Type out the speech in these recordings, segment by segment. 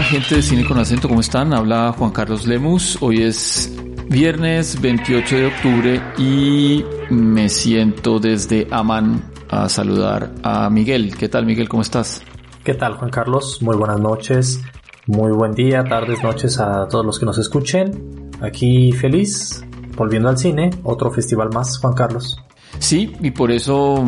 Hola gente de Cine con Acento, ¿cómo están? Habla Juan Carlos Lemus. Hoy es viernes 28 de octubre y me siento desde Amán a saludar a Miguel. ¿Qué tal Miguel? ¿Cómo estás? ¿Qué tal Juan Carlos? Muy buenas noches, muy buen día, tardes, noches a todos los que nos escuchen. Aquí feliz, volviendo al cine, otro festival más, Juan Carlos. Sí, y por eso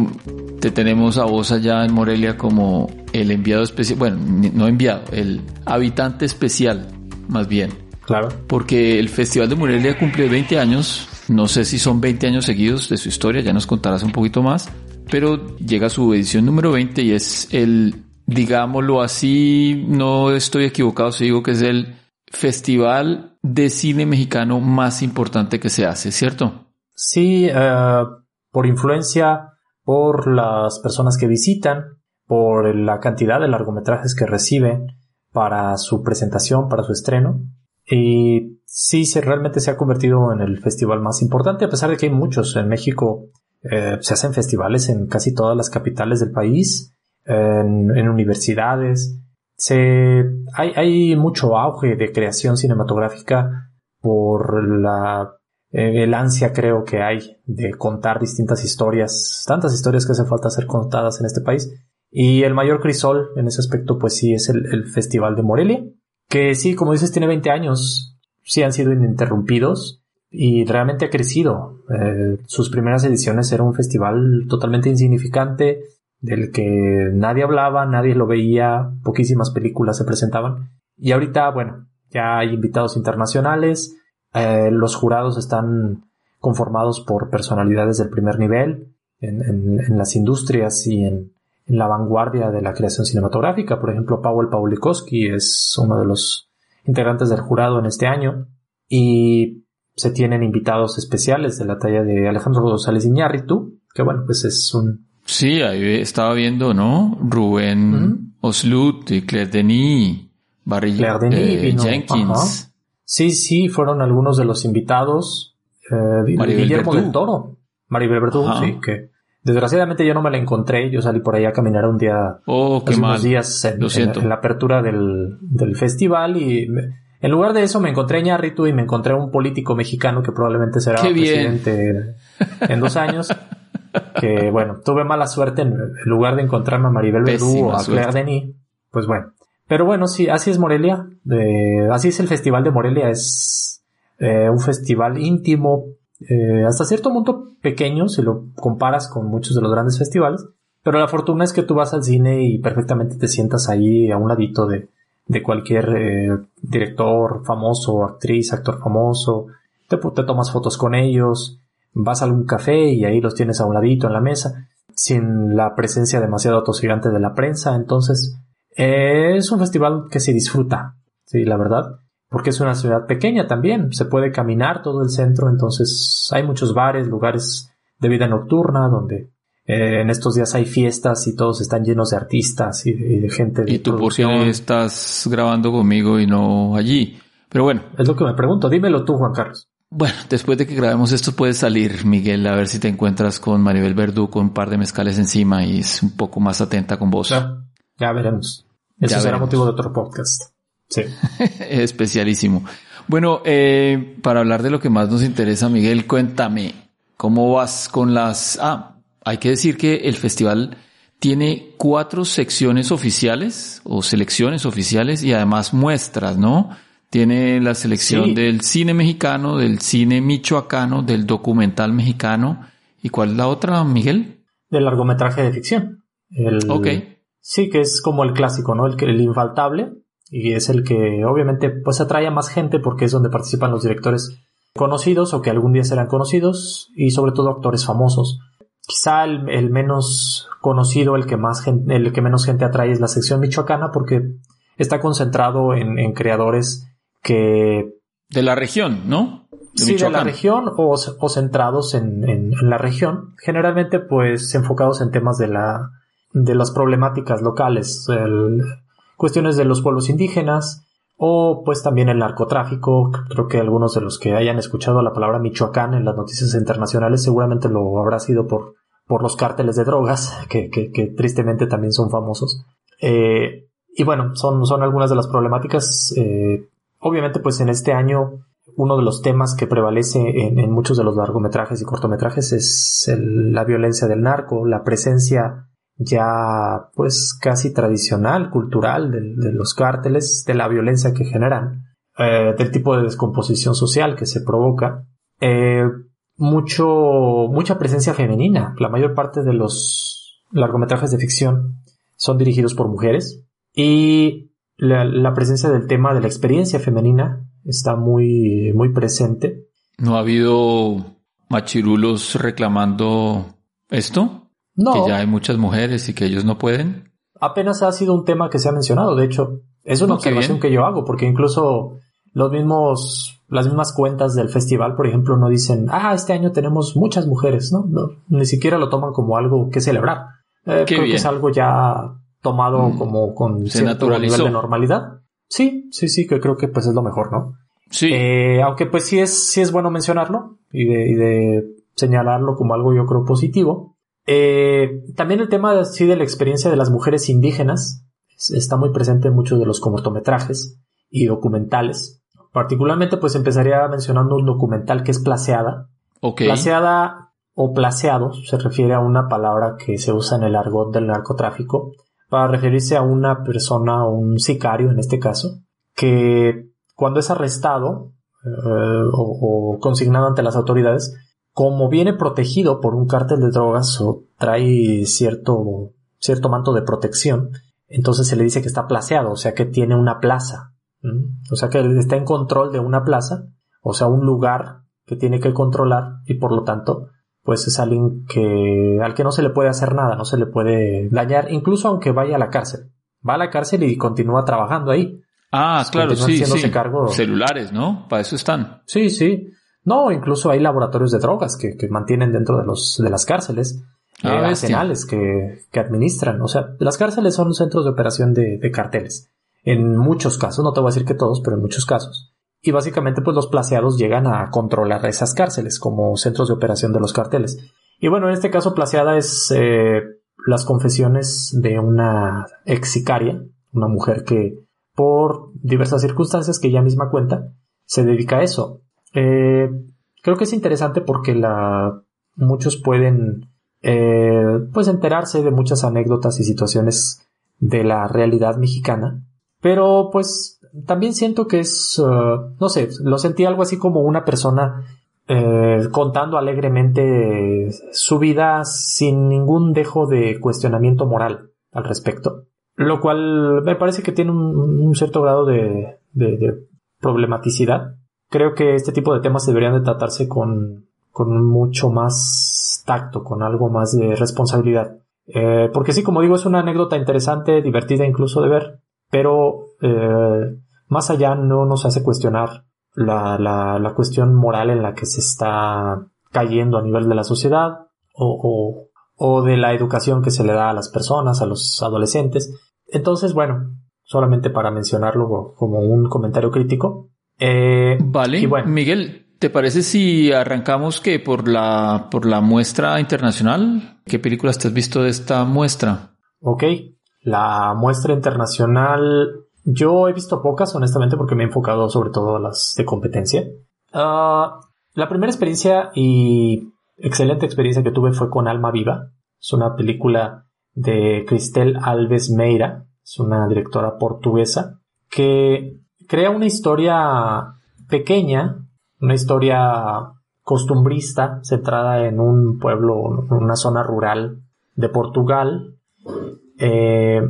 te tenemos a vos allá en Morelia como el enviado especial, bueno, no enviado, el habitante especial, más bien. Claro. Porque el Festival de Morelia cumple 20 años, no sé si son 20 años seguidos de su historia, ya nos contarás un poquito más, pero llega su edición número 20 y es el, digámoslo así, no estoy equivocado si digo que es el festival de cine mexicano más importante que se hace, ¿cierto? Sí, uh por influencia, por las personas que visitan, por la cantidad de largometrajes que reciben para su presentación, para su estreno. Y sí, se, realmente se ha convertido en el festival más importante, a pesar de que hay muchos. En México eh, se hacen festivales en casi todas las capitales del país, en, en universidades. Se, hay, hay mucho auge de creación cinematográfica por la eh, el ansia creo que hay de contar distintas historias, tantas historias que hace falta ser contadas en este país. Y el mayor crisol en ese aspecto pues sí es el, Festival de Morelia, que sí, como dices, tiene 20 años, sí han sido ininterrumpidos y realmente ha crecido. Eh, sus primeras ediciones era un festival totalmente insignificante, del que nadie hablaba, nadie lo veía, poquísimas películas se presentaban. Y ahorita, bueno, ya hay invitados internacionales, eh, los jurados están conformados por personalidades del primer nivel en, las industrias y en, la vanguardia de la creación cinematográfica. Por ejemplo, Paweł Pawlikowski es uno de los integrantes del jurado en este año y se tienen invitados especiales de la talla de Alejandro González Iñárritu, que bueno, pues es un... Sí, ahí estaba viendo, ¿no? Rubén Oslut y Claire Denis, Barry eh, Jenkins. Sí, sí, fueron algunos de los invitados. Eh, Guillermo del Toro. Maribel Verdú, sí, que desgraciadamente yo no me la encontré. Yo salí por ahí a caminar un día, oh, hace unos días en, la apertura del, del festival y en lugar de eso me encontré a Ñarritu y me encontré a un político mexicano que probablemente será presidente en dos años. que bueno, tuve mala suerte en, lugar de encontrarme a Maribel Verdú o a Claire Denis. Pues bueno, pero bueno, sí, así es Morelia. así es el Festival de Morelia. Es eh, un festival íntimo, eh, hasta cierto punto pequeño si lo comparas con muchos de los grandes festivales. Pero la fortuna es que tú vas al cine y perfectamente te sientas ahí a un ladito de, de cualquier eh, director famoso, actriz, actor famoso. Te, te tomas fotos con ellos, vas a algún café y ahí los tienes a un ladito en la mesa, sin la presencia demasiado atosigante de la prensa. Entonces, es un festival que se disfruta, sí, la verdad, porque es una ciudad pequeña también, se puede caminar todo el centro, entonces hay muchos bares, lugares de vida nocturna donde eh, en estos días hay fiestas y todos están llenos de artistas y de, gente de ¿Y tú por qué estás grabando conmigo y no allí? Pero bueno. Es lo que me pregunto, dímelo tú, Juan Carlos. Bueno, después de que grabemos esto puedes salir, Miguel, a ver si te encuentras con Maribel Verdú con un par de mezcales encima y es un poco más atenta con vos. Ya veremos. Eso será motivo de otro podcast. Sí. Especialísimo. Bueno, eh, para hablar de lo que más nos interesa, Miguel, cuéntame, ¿cómo vas con las... Ah, hay que decir que el festival tiene cuatro secciones oficiales o selecciones oficiales y además muestras, ¿no? Tiene la selección del cine mexicano, del cine michoacano, del documental mexicano. ¿Y cuál es la otra, Miguel? Del largometraje de ficción. El, ok. Sí, que es como el clásico, ¿no? El, el infaltable. Y es el que obviamente pues atrae a más gente porque es donde participan los directores conocidos o que algún día serán conocidos y sobre todo actores famosos. Quizá el, menos conocido, el que más el que menos gente atrae es la sección michoacana porque está concentrado en, creadores que de la región, ¿no? De sí, de la región o, centrados en, en, la región, generalmente pues enfocados en temas de la de las problemáticas locales, cuestiones de los pueblos indígenas, o pues también el narcotráfico. Creo que algunos de los que hayan escuchado la palabra Michoacán en las noticias internacionales seguramente lo habrá sido por, por los cárteles de drogas, que, que, tristemente también son famosos. Eh, y bueno, son, son algunas de las problemáticas. Eh, obviamente pues en este año uno de los temas que prevalece en, muchos de los largometrajes y cortometrajes es la violencia del narco, la presencia ya pues casi tradicional, cultural de, los cárteles, de la violencia que generan, eh, del tipo de descomposición social que se provoca, eh, mucho, mucha presencia femenina. La mayor parte de los largometrajes de ficción son dirigidos por mujeres y la, presencia del tema de la experiencia femenina está muy, muy presente. ¿No ha habido machirulos reclamando esto? No. Que ya hay muchas mujeres y que ellos no pueden. Apenas ha sido un tema que se ha mencionado. De hecho, es una observación que yo hago, porque incluso los mismos, las mismas cuentas del festival, por ejemplo, no dicen, ah, este año tenemos muchas mujeres, ¿no? ni siquiera lo toman como algo que celebrar. Eh, creo que es algo ya tomado mm. como con cierto nivel de normalidad. Sí, sí, sí, que creo que pues es lo mejor, ¿no? Sí. Eh, aunque pues sí es, sí es bueno mencionarlo y de, y de señalarlo como algo yo creo positivo. Eh, también el tema de, de la experiencia de las mujeres indígenas está muy presente en muchos de los cortometrajes y documentales. Particularmente, pues empezaría mencionando un documental que es Placeada. Placeada o placeado se refiere a una palabra que se usa en el argot del narcotráfico para referirse a una persona, un sicario en este caso, que cuando es arrestado eh, o consignado ante las autoridades, como viene protegido por un cártel de drogas o trae cierto, cierto manto de protección, entonces se le dice que está placeado, o sea que tiene una plaza. O sea que está en control de una plaza, o sea, un lugar que tiene que controlar y por lo tanto, pues es alguien que, al que no se le puede hacer nada, no se le puede dañar, incluso aunque vaya a la cárcel. Va a la cárcel y continúa trabajando ahí. Ah, claro, sí, sí. Celulares, ¿no? Para eso están. Sí, sí. No, incluso hay laboratorios de drogas que, mantienen dentro de, los, de las cárceles, ah, eh, arsenales que, que, administran. O sea, las cárceles son centros de operación de, de, carteles. En muchos casos, no te voy a decir que todos, pero en muchos casos. Y básicamente, pues los placeados llegan a controlar esas cárceles como centros de operación de los carteles. Y bueno, en este caso, placeada es eh, las confesiones de una ex sicaria, una mujer que, por diversas circunstancias que ella misma cuenta, se dedica a eso, eh, creo que es interesante porque la, muchos pueden eh, pues enterarse de muchas anécdotas y situaciones de la realidad mexicana. Pero pues también siento que es, uh, no sé, lo sentí algo así como una persona eh, contando alegremente su vida sin ningún dejo de cuestionamiento moral al respecto. Lo cual me parece que tiene un, cierto grado de, de problematicidad creo que este tipo de temas deberían de tratarse con, con mucho más tacto, con algo más de responsabilidad. Eh, porque sí, como digo, es una anécdota interesante, divertida incluso de ver, pero eh, más allá no nos hace cuestionar la, la, la, cuestión moral en la que se está cayendo a nivel de la sociedad o, o, o de la educación que se le da a las personas, a los adolescentes. Entonces, bueno, solamente para mencionarlo como un comentario crítico, eh, vale. Miguel, ¿te parece si arrancamos que por la, por la muestra internacional? ¿Qué películas te has visto de esta muestra? Ok, la muestra internacional yo he visto pocas, honestamente, porque me he enfocado sobre todo a las de competencia. Ah, la primera experiencia y excelente experiencia que tuve fue con Alma Viva. Es una película de Cristel Alves Meira, es una directora portuguesa, que crea una historia pequeña, una historia costumbrista, centrada en un pueblo, una zona rural de Portugal, eh,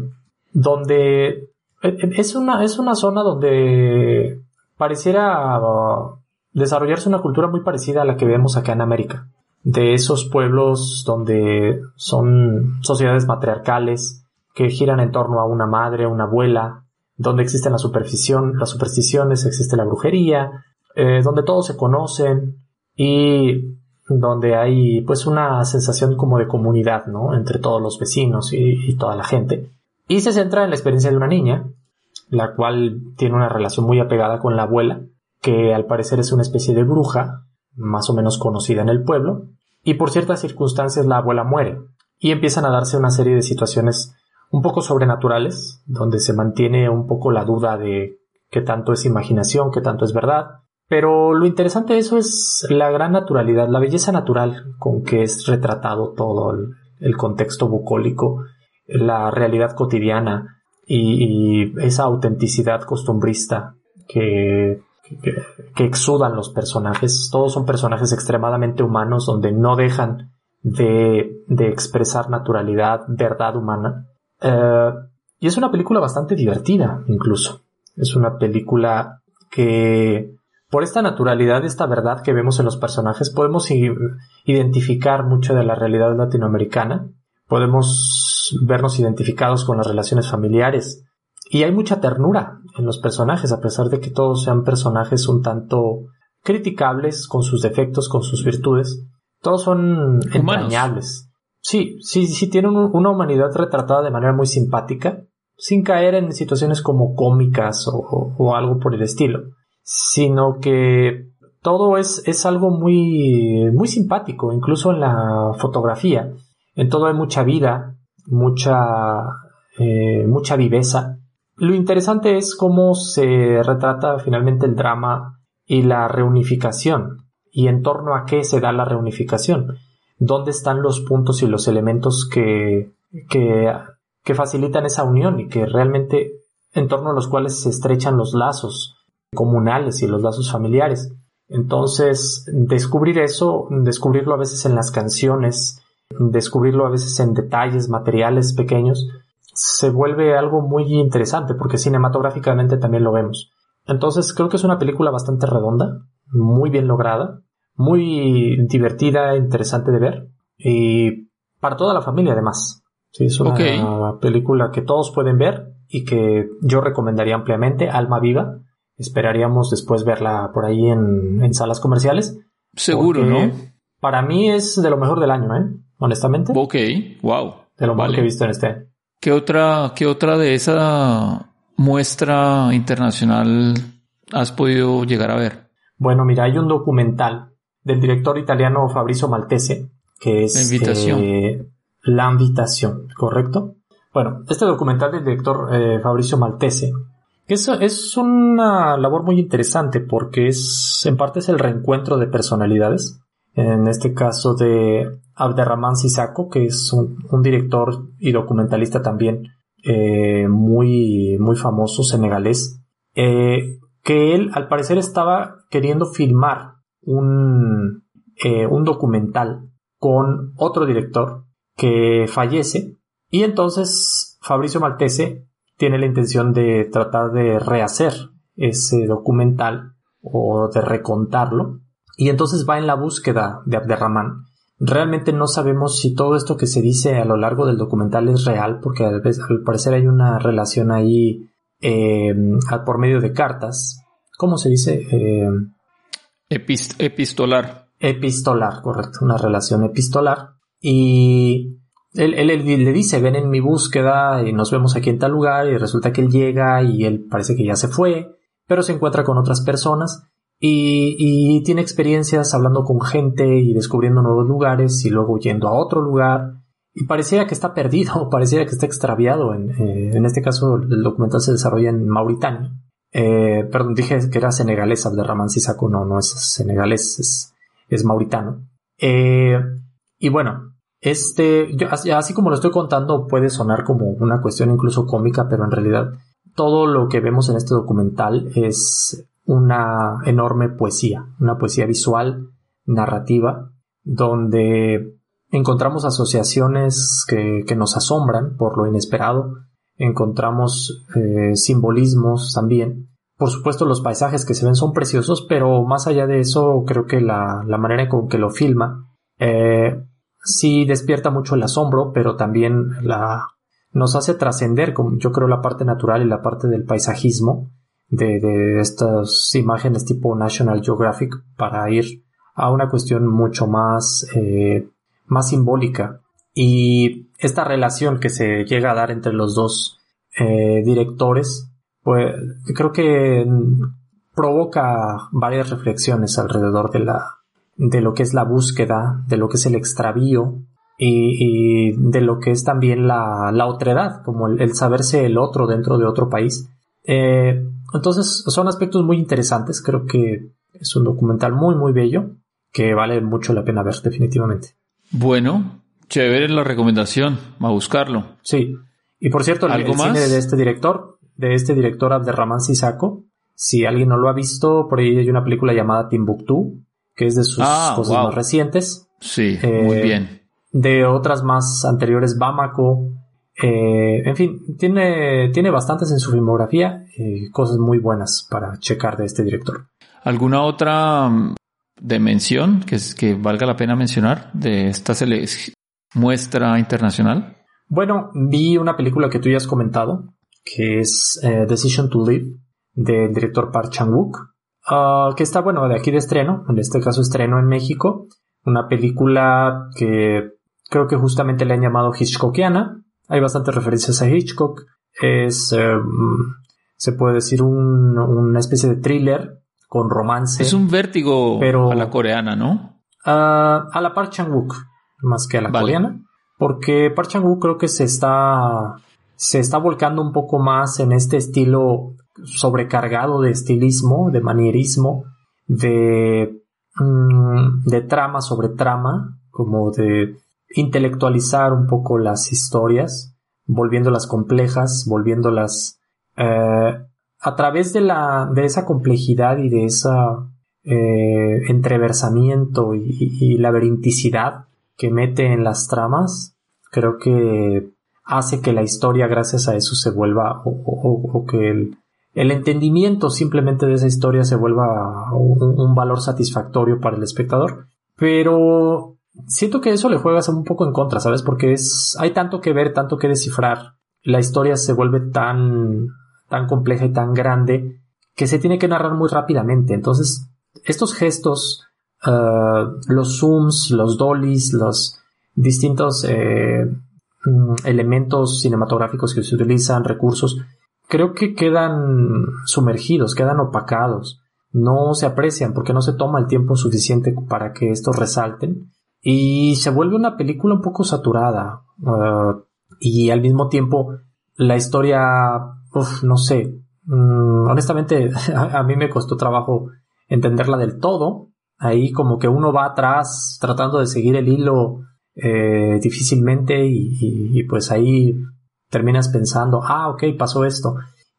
donde es una, es una zona donde pareciera desarrollarse una cultura muy parecida a la que vemos acá en América. De esos pueblos donde son sociedades matriarcales que giran en torno a una madre, una abuela, donde existen la superstición, las supersticiones, existe la brujería, eh, donde todos se conocen y donde hay pues una sensación como de comunidad, ¿no? Entre todos los vecinos y, toda la gente. Y se centra en la experiencia de una niña, la cual tiene una relación muy apegada con la abuela, que al parecer es una especie de bruja, más o menos conocida en el pueblo, y por ciertas circunstancias la abuela muere, y empiezan a darse una serie de situaciones un poco sobrenaturales, donde se mantiene un poco la duda de qué tanto es imaginación, qué tanto es verdad, pero lo interesante de eso es la gran naturalidad, la belleza natural con que es retratado todo el, contexto bucólico, la realidad cotidiana y, esa autenticidad costumbrista que, que, exudan los personajes. Todos son personajes extremadamente humanos donde no dejan de, expresar naturalidad, verdad humana. Eh, y es una película bastante divertida, incluso. Es una película que por esta naturalidad, esta verdad que vemos en los personajes, podemos identificar mucho de la realidad latinoamericana, podemos vernos identificados con las relaciones familiares y hay mucha ternura en los personajes, a pesar de que todos sean personajes un tanto criticables con sus defectos, con sus virtudes, todos son entrañables. Sí, sí, sí tienen una humanidad retratada de manera muy simpática, sin caer en situaciones como cómicas o algo por el estilo sino que todo es, es algo muy, muy simpático, incluso en la fotografía. En todo hay mucha vida, mucha, eh, mucha viveza. Lo interesante es cómo se retrata finalmente el drama y la reunificación, y en torno a qué se da la reunificación, dónde están los puntos y los elementos que, que, que facilitan esa unión y que realmente en torno a los cuales se estrechan los lazos comunales y los lazos familiares. Entonces, descubrir eso, descubrirlo a veces en las canciones, descubrirlo a veces en detalles materiales pequeños, se vuelve algo muy interesante porque cinematográficamente también lo vemos. Entonces, creo que es una película bastante redonda, muy bien lograda, muy divertida, interesante de ver y para toda la familia además. Sí, es una película que todos pueden ver y que yo recomendaría ampliamente, Alma Viva esperaríamos después verla por ahí en, salas comerciales. Seguro, ¿no? Para mí es de lo mejor del año, ¿eh? Honestamente. Ok, wow. De lo mejor que he visto en este. ¿Qué otra, qué otra de esa muestra internacional has podido llegar a ver? Bueno, mira, hay un documental del director italiano Fabrizio Maltese, que es... La invitación. Eh, la invitación, ¿correcto? Bueno, este documental del director eh, Fabrizio Maltese eso es una labor muy interesante porque es, en parte es el reencuentro de personalidades. En este caso de Abderrahman Sissako, que es un, director y documentalista también eh, muy, muy famoso senegalés, eh, que él al parecer estaba queriendo filmar un, eh, un documental con otro director que fallece y entonces Fabricio Maltese tiene la intención de tratar de rehacer ese documental o de recontarlo y entonces va en la búsqueda de Abderrahman. Realmente no sabemos si todo esto que se dice a lo largo del documental es real porque al, parecer hay una relación ahí eh, por medio de cartas. ¿Cómo se dice? Eh, epistolar. Epistolar, correcto, una relación epistolar. Y él, le dice, ven en mi búsqueda y nos vemos aquí en tal lugar y resulta que él llega y él parece que ya se fue, pero se encuentra con otras personas y, tiene experiencias hablando con gente y descubriendo nuevos lugares y luego yendo a otro lugar y parecía que está perdido, parecía que está extraviado. En, eh, en este caso el documental se desarrolla en Mauritania. Eh, perdón, dije que era senegalés, Abderrahman Sissako, no, no es senegalés, es, es mauritano. Eh, y bueno, este, así como lo estoy contando, puede sonar como una cuestión incluso cómica, pero en realidad todo lo que vemos en este documental es una enorme poesía, una poesía visual, narrativa, donde encontramos asociaciones que, nos asombran por lo inesperado, encontramos eh, simbolismos también. Por supuesto, los paisajes que se ven son preciosos, pero más allá de eso, creo que la, la manera con que lo filma eh, sí despierta mucho el asombro, pero también la, nos hace trascender, yo creo, la parte natural y la parte del paisajismo de, de, estas imágenes tipo National Geographic para ir a una cuestión mucho más, eh, más simbólica. Y esta relación que se llega a dar entre los dos eh, directores, pues creo que provoca varias reflexiones alrededor de la, de lo que es la búsqueda, de lo que es el extravío y, de lo que es también la, la otredad, como el, saberse el otro dentro de otro país. Eh, entonces son aspectos muy interesantes, creo que es un documental muy muy bello que vale mucho la pena ver definitivamente. Bueno, chévere la recomendación, a buscarlo. Sí, y por cierto, el, cine de este director, de este director Abderrahman Sisako, si alguien no lo ha visto, por ahí hay una película llamada Timbuktu, que es de sus ah, cosas más recientes. Sí, muy eh, bien. De otras más anteriores, Bamako. Eh, en fin, tiene, tiene bastantes en su filmografía, y cosas muy buenas para checar de este director. ¿Alguna otra mm, dimensión que, que valga la pena mencionar de esta muestra internacional? Bueno, vi una película que tú ya has comentado, que es eh, Decision to Live, del director Park Chan-wook, ah, que está, bueno, de aquí de estreno, en este caso estreno en México, una película que creo que justamente le han llamado Hitchcockiana, hay bastantes referencias a Hitchcock, es, eh, se puede decir, una especie de thriller con romance. Es un vértigo pero, a la coreana, ¿no? Ah, a la Park Chan-wook, más que a la coreana, porque Park Chan-wook creo que se está se está volcando un poco más en este estilo sobrecargado de estilismo, de manierismo, de, mm, de trama sobre trama, como de intelectualizar un poco las historias, volviéndolas complejas, volviéndolas eh, a través de la de esa complejidad y de esa eh, entreversamiento y, y, laberinticidad que mete en las tramas, creo que hace que la historia gracias a eso se vuelva o que el, el entendimiento simplemente de esa historia se vuelva un, valor satisfactorio para el espectador. Pero siento que eso le juegas un poco en contra, ¿sabes? Porque es, hay tanto que ver, tanto que descifrar. La historia se vuelve tan, tan compleja y tan grande que se tiene que narrar muy rápidamente. Entonces, estos gestos, uh, los zooms, los dollies, los distintos eh, mm, elementos cinematográficos que se utilizan, recursos, creo que quedan sumergidos, quedan opacados, no se aprecian porque no se toma el tiempo suficiente para que estos resalten. Y se vuelve una película un poco saturada uh, y al mismo tiempo la historia, no sé, mm, honestamente a, mí me costó trabajo entenderla del todo, ahí como que uno va atrás tratando de seguir el hilo eh, difícilmente y, pues ahí terminas pensando, ah, ok, pasó esto.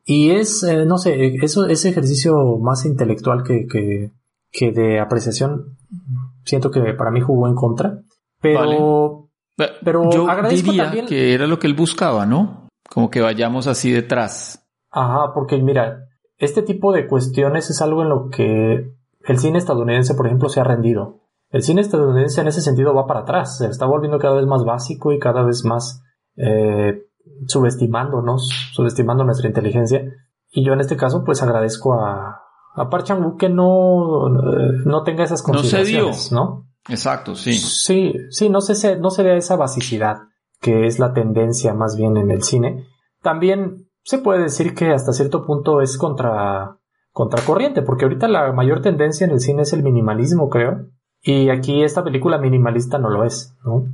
Y es, eh, no sé, eso, ese ejercicio más intelectual que, que, que, de apreciación, siento que para mí jugó en contra. Pero, pero yo diría que era lo que él buscaba, ¿no? Como que vayamos así detrás. Ajá, porque mira, este tipo de cuestiones es algo en lo que el cine estadounidense, por ejemplo, se ha rendido. El cine estadounidense en ese sentido va para atrás, se está volviendo cada vez más básico y cada vez más eh, subestimándonos, subestimando nuestra inteligencia. Y yo en este caso, pues agradezco a, a Park que no, no tenga esas consideraciones, no, Exacto, sí. Sí, sí, no se, no se vea esa basicidad que es la tendencia más bien en el cine. También se puede decir que hasta cierto punto es contra, contracorriente, porque ahorita la mayor tendencia en el cine es el minimalismo, creo. Y aquí esta película minimalista no lo es, ¿no?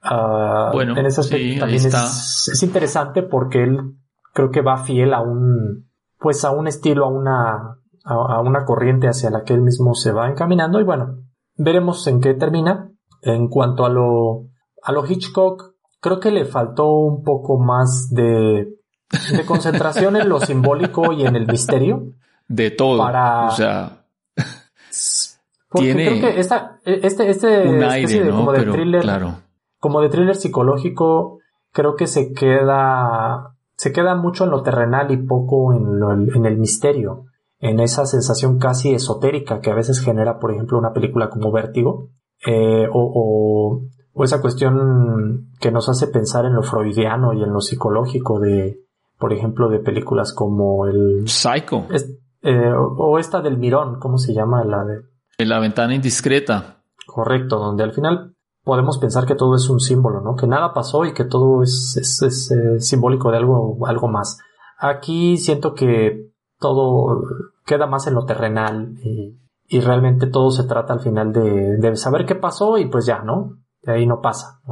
Ah, bueno, en ese aspecto también es, interesante porque él creo que va fiel a un, pues a un estilo, a una, a, una corriente hacia la que él mismo se va encaminando y bueno, veremos en qué termina. En cuanto a lo, a lo Hitchcock, creo que le faltó un poco más de, de concentración en lo simbólico y en el misterio. De todo. Para, o sea, porque creo que esta, este, este un aire, de, como de thriller, claro como de thriller psicológico, creo que se queda se queda mucho en lo terrenal y poco en, en el misterio, en esa sensación casi esotérica que a veces genera, por ejemplo, una película como Vértigo, eh, o, o, esa cuestión que nos hace pensar en lo freudiano y en lo psicológico de, por ejemplo, de películas como el... Psycho. Eh, o esta del Mirón, ¿cómo se llama? La de... La ventana indiscreta. Correcto, donde al final podemos pensar que todo es un símbolo, ¿no? Que nada pasó y que todo es, es, eh, simbólico de algo, algo más. Aquí siento que todo queda más en lo terrenal y, y realmente todo se trata al final de, de, saber qué pasó y pues ya, ¿no? De ahí no pasa.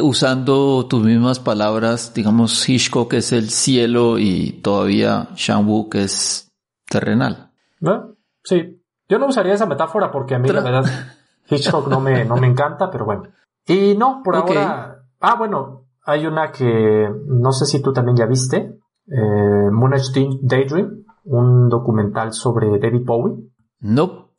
Usando tus mismas palabras, digamos, Hitchcock es el cielo y todavía Shang que es terrenal. ¿No? Sí. Yo no usaría esa metáfora porque a mí la verdad Hitchcock no me, no me encanta, pero bueno. Y no, por ahora. Ah, bueno, hay una que no sé si tú también ya viste. Eh, Daydream, un documental sobre David Bowie. No,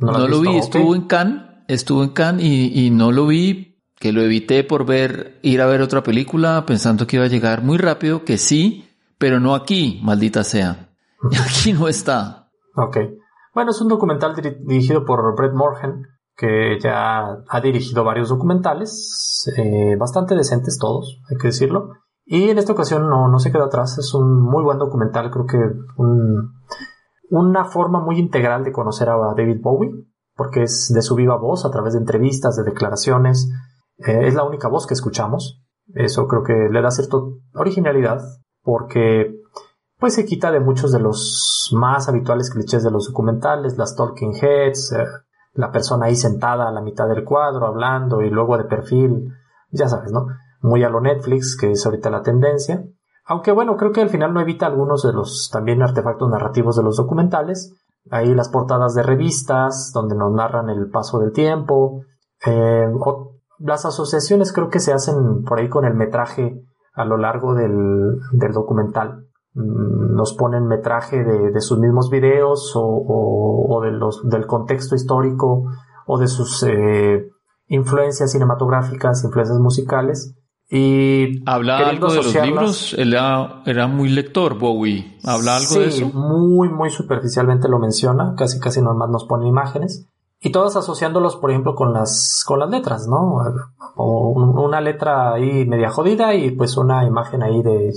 no, lo vi, estuvo en Cannes, estuvo en Cannes y, y no lo vi, que lo evité por ver, ir a ver otra película pensando que iba a llegar muy rápido, que sí, pero no aquí, maldita sea. Aquí no está. Ok. Bueno, es un documental dirigido por Brett Morgan, que ya ha dirigido varios documentales, eh, bastante decentes todos, hay que decirlo. Y en esta ocasión no, no se queda atrás, es un muy buen documental, creo que una forma muy integral de conocer a David Bowie, porque es de su viva voz, a través de entrevistas, de declaraciones, eh, es la única voz que escuchamos. Eso creo que le da cierta originalidad, porque pues se quita de muchos de los más habituales clichés de los documentales, las talking heads, eh, la persona ahí sentada a la mitad del cuadro hablando y luego de perfil, ya sabes, ¿no? Muy a lo Netflix, que es ahorita la tendencia. Aunque bueno, creo que al final no evita algunos de los también artefactos narrativos de los documentales. Ahí las portadas de revistas, donde nos narran el paso del tiempo. Eh, las asociaciones creo que se hacen por ahí con el metraje a lo largo del documental. Mm, nos ponen metraje de, sus mismos videos o, de los, del contexto histórico o de sus eh, influencias cinematográficas, influencias musicales. Y ¿Habla algo de los libros? Él era, muy lector, Bowie. ¿Habla algo de eso? muy, muy superficialmente lo menciona. Casi, casi nomás nos pone imágenes. Y todas asociándolos, por ejemplo, con las, con las letras, ¿no? O una letra ahí media jodida y pues una imagen ahí de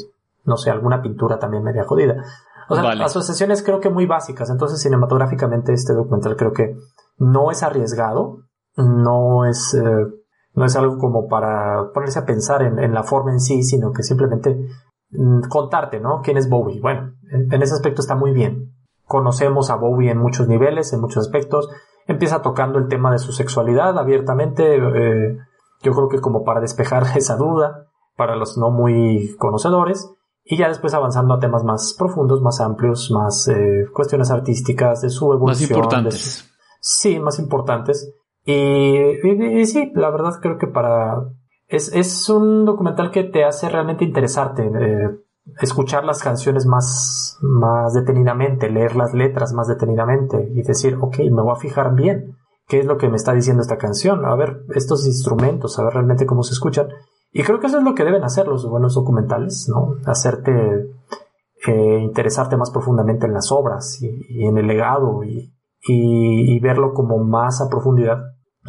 no sé, alguna pintura también media jodida. O sea, asociaciones creo que muy básicas. Entonces, cinematográficamente, este documental creo que no es arriesgado, no es, eh, no es algo como para ponerse a pensar en, la forma en sí, sino que simplemente mm, contarte, ¿no? ¿Quién es Bowie? Bueno, en, ese aspecto está muy bien. Conocemos a Bowie en muchos niveles, en muchos aspectos. Empieza tocando el tema de su sexualidad abiertamente. Eh, yo creo que como para despejar esa duda para los no muy conocedores y ya después avanzando a temas más profundos, más amplios, más eh, cuestiones artísticas de su evolución. Más importantes. sí, más importantes. Y, sí, la verdad creo que para... Es, es un documental que te hace realmente interesarte, eh, escuchar las canciones más, más detenidamente, leer las letras más detenidamente y decir, ok, me voy a fijar bien qué es lo que me está diciendo esta canción, a ver estos instrumentos, a ver realmente cómo se escuchan y creo que eso es lo que deben hacer los buenos documentales, ¿no? Hacerte eh, interesarte más profundamente en las obras y, en el legado y, verlo como más a profundidad.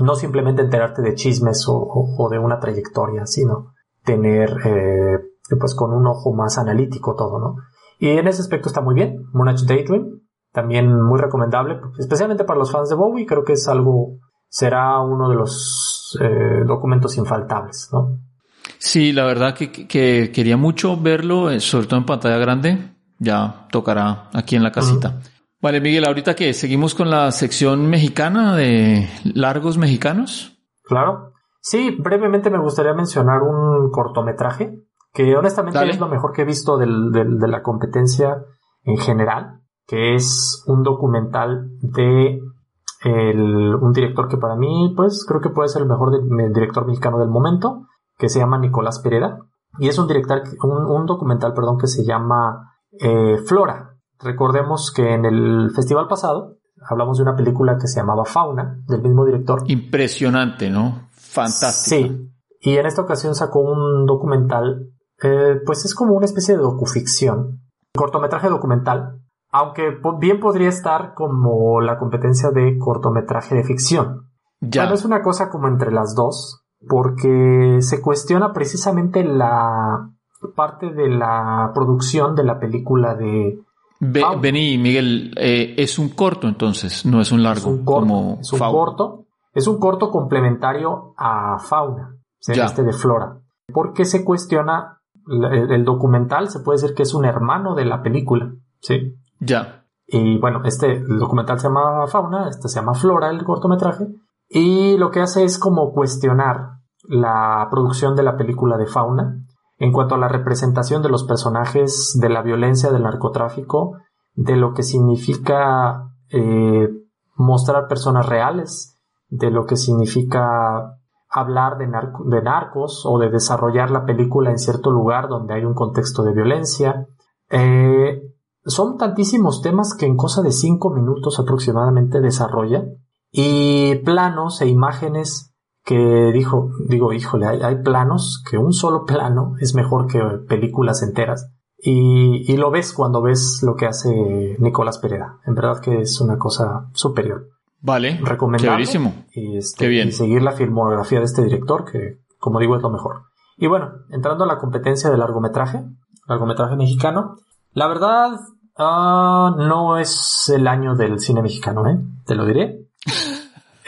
No simplemente enterarte de chismes o, de una trayectoria, sino tener eh, pues con un ojo más analítico todo, ¿no? Y en ese aspecto está muy bien. Moonage Daydream, también muy recomendable, especialmente para los fans de Bowie, creo que es algo, será uno de los eh, documentos infaltables, ¿no? Sí, la verdad que, que, quería mucho verlo, eh, sobre todo en pantalla grande. Ya tocará aquí en la casita. Vale, Miguel, ahorita que seguimos con la sección mexicana de largos mexicanos. Claro. Sí, brevemente me gustaría mencionar un cortometraje que honestamente es lo mejor que he visto del, de la competencia en general, que es un documental de el, un director que para mí, pues creo que puede ser el mejor director mexicano del momento, que se llama Nicolás Pereda y es un, director, un, documental perdón, que se llama eh, Flora. Recordemos que en el festival pasado hablamos de una película que se llamaba Fauna, del mismo director. Impresionante, ¿no? Fantástico. Sí. Y en esta ocasión sacó un documental eh, pues es como una especie de docuficción, cortometraje documental, aunque bien podría estar como la competencia de cortometraje de ficción. Ya. es una cosa como entre las dos, porque se cuestiona precisamente la parte de la producción de la película de... vení, Miguel, eh, es un corto entonces, no es un largo. Es un corto, es un corto, es un corto complementario a Fauna, este de Flora, porque se cuestiona el, documental, se puede decir que es un hermano de la película, ¿sí? Ya. Y bueno, este el documental se llama Fauna, este se llama Flora, el cortometraje, y lo que hace es como cuestionar la producción de la película de Fauna en cuanto a la representación de los personajes, de la violencia, del narcotráfico, de lo que significa eh, mostrar personas reales, de lo que significa hablar de, narcos o de desarrollar la película en cierto lugar donde hay un contexto de violencia. Eh, son tantísimos temas que en cosa de cinco minutos aproximadamente desarrolla y planos e imágenes que dijo, digo, híjole, hay, planos que un solo plano es mejor que películas enteras. Y, lo ves cuando ves lo que hace Nicolás Pereira. En verdad que es una cosa superior. Vale. Recomendable. Y, este, y seguir la filmografía de este director, que como digo es lo mejor. Y bueno, entrando a la competencia de largometraje, largometraje mexicano, la verdad ah, no es el año del cine mexicano, ¿eh? Te lo diré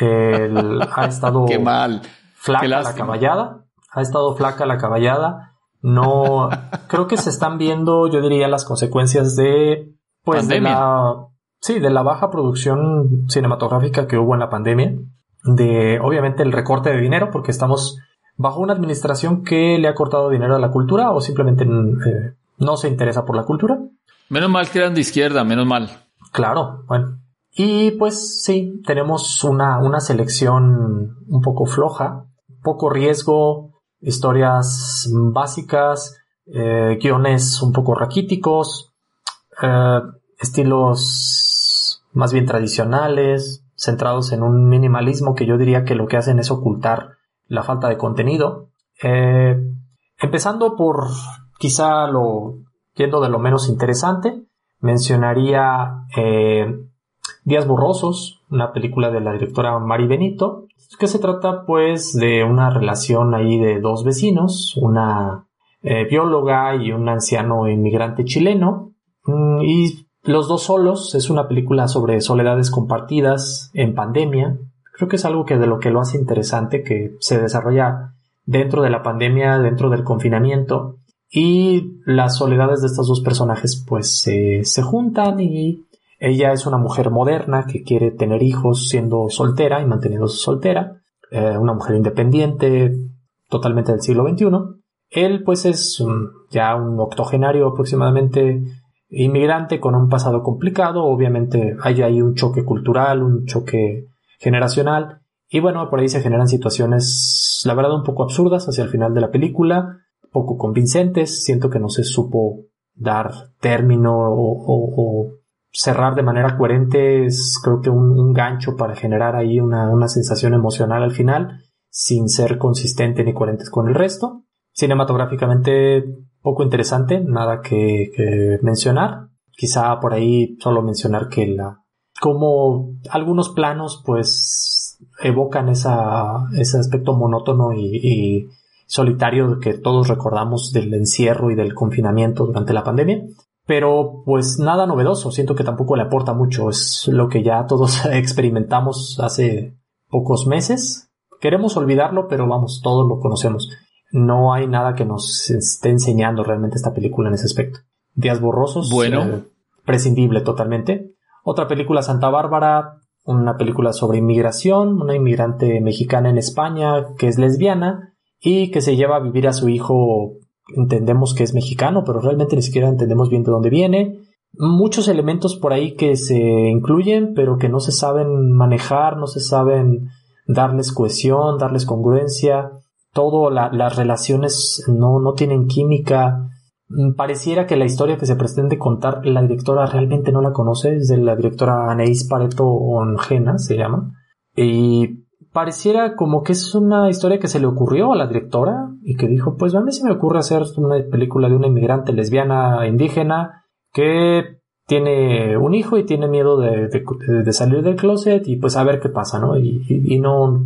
ha estado mal. flaca la caballada. Ha estado flaca la caballada. No, creo que se están viendo, yo diría, las consecuencias de, pues, de la, sí, de la baja producción cinematográfica que hubo en la pandemia. De, obviamente, el recorte de dinero, porque estamos bajo una administración que le ha cortado dinero a la cultura o simplemente eh, no se interesa por la cultura. Menos mal que eran de izquierda, menos mal. Claro, bueno. Y pues sí, tenemos una, una selección un poco floja, poco riesgo, historias básicas, eh, guiones un poco raquíticos, eh, estilos más bien tradicionales, centrados en un minimalismo que yo diría que lo que hacen es ocultar la falta de contenido. Eh, empezando por quizá lo, yendo de lo menos interesante, mencionaría Días Borrosos, una película de la directora Mari Benito, que se trata pues de una relación ahí de dos vecinos, una eh, bióloga y un anciano inmigrante chileno, mm, y los dos solos, es una película sobre soledades compartidas en pandemia, creo que es algo que de lo que lo hace interesante, que se desarrolla dentro de la pandemia, dentro del confinamiento, y las soledades de estos dos personajes pues se juntan y ella es una mujer moderna que quiere tener hijos siendo soltera y manteniéndose soltera, eh, una mujer independiente totalmente del siglo XXI. Él pues es ya un octogenario aproximadamente inmigrante con un pasado complicado, obviamente hay ahí un choque cultural, un choque generacional. Y bueno, por ahí se generan situaciones la verdad un poco absurdas hacia el final de la película, poco convincentes, siento que no se supo dar término o cerrar de manera coherente es creo que un, gancho para generar ahí una, sensación emocional al final, sin ser consistente ni coherentes con el resto. Cinematográficamente poco interesante, nada que, mencionar. Quizá por ahí solo mencionar que la, como algunos planos pues evocan esa, ese aspecto monótono y, y solitario que todos recordamos del encierro y del confinamiento durante la pandemia pero pues nada novedoso, siento que tampoco le aporta mucho, es lo que ya todos experimentamos hace pocos meses. Queremos olvidarlo, pero vamos, todos lo conocemos. No hay nada que nos esté enseñando realmente esta película en ese aspecto. Días borrosos, bueno, eh, prescindible totalmente. Otra película Santa Bárbara, una película sobre inmigración, una inmigrante mexicana en España que es lesbiana y que se lleva a vivir a su hijo entendemos que es mexicano, pero realmente ni siquiera entendemos bien de dónde viene. Muchos elementos por ahí que se incluyen, pero que no se saben manejar, no se saben darles cohesión, darles congruencia. Todo, las relaciones no, no tienen química. Mm, pareciera que la historia que se pretende contar la directora realmente no la conoce, es de la directora Anaís Pareto Ongena, se llama. Y pareciera como que es una historia que se le ocurrió a la directora y que dijo, pues a mí se me ocurre hacer una película de una inmigrante lesbiana indígena que tiene un hijo y tiene miedo de, salir del closet y pues a ver qué pasa, ¿no? Y, no,